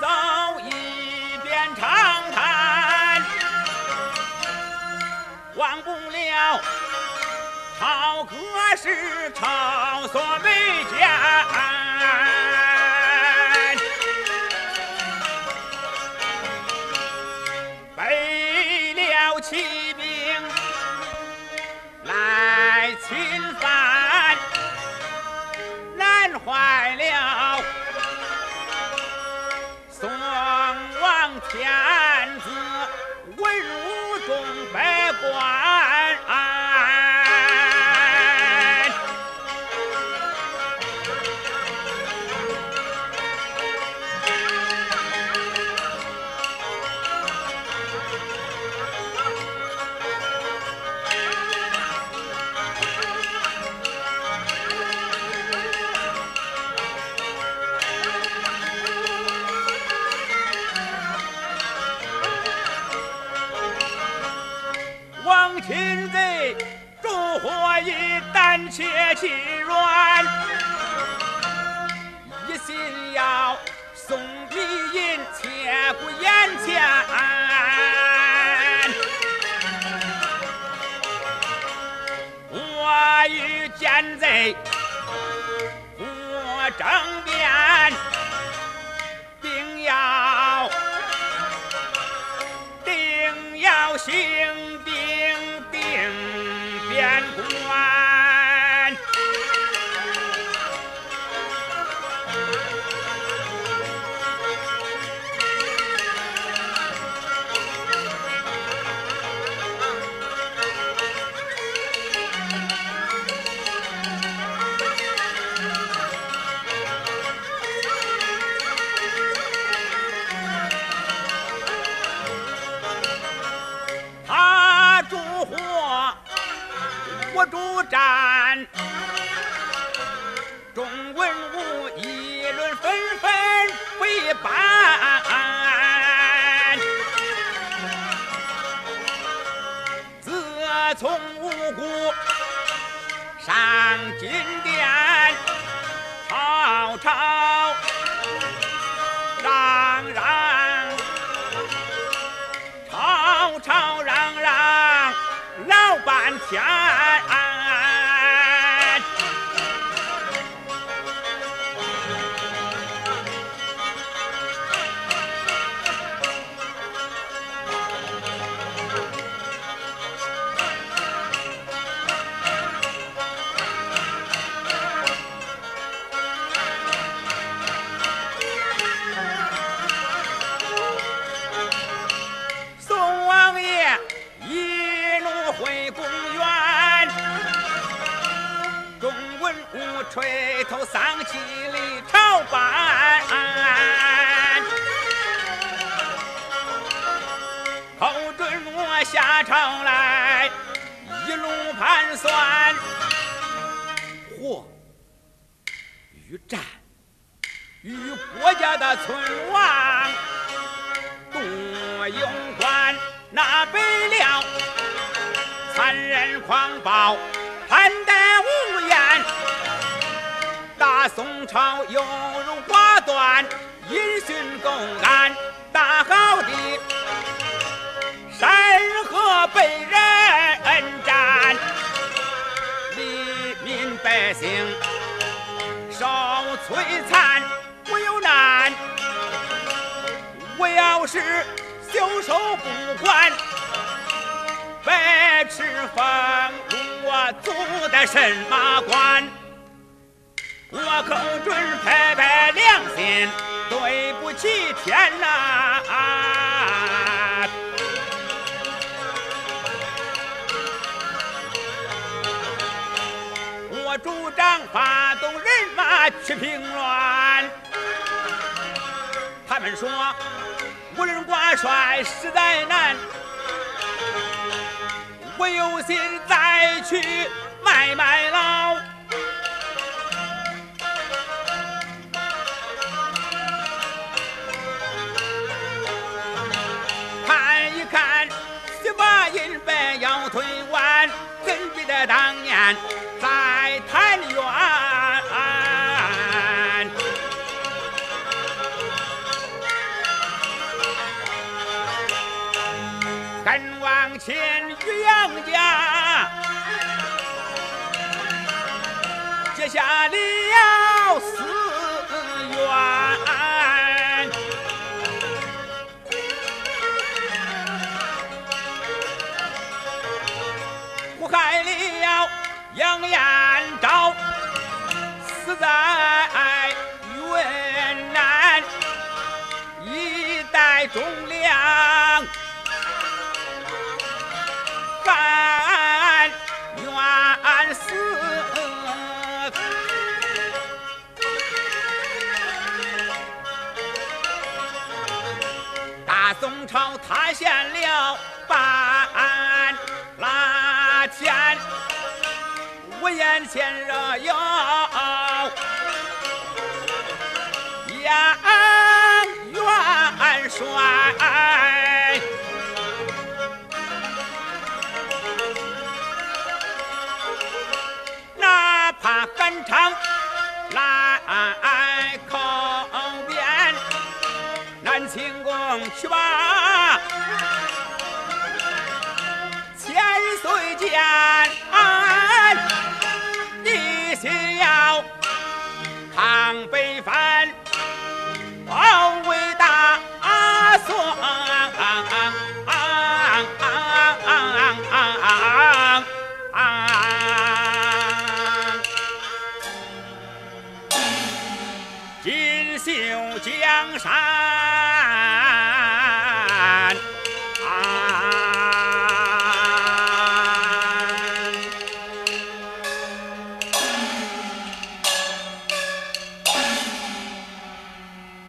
走一边长谈，忘不了朝歌时朝所未见。王擒贼，烛火一胆怯气软，一心要送礼银，切顾眼前。我与奸贼不争辩，定要边关。吵嚷嚷。吵吵嚷嚷闹半天，头丧气里朝拜。后准我下朝来，一路盘算，祸，与战与国家的存亡。多有关，那北辽残忍狂暴，宋朝犹如花断，音讯公安，大好的山河被人占，黎民百姓受摧残，无有难。我要是袖手不管，白痴风我祖的神马关，我可准拍拍良心，对不起天呐、我主张发动人马去平乱。他们说无人挂帅实在难，我有心再去卖卖老。下了私怨，祸害了杨延昭，死在云南，一代忠烈。前若有杨元帅。哪怕赶场来口边，南清宫去吧，抗北藩，保卫大宋。锦绣江山。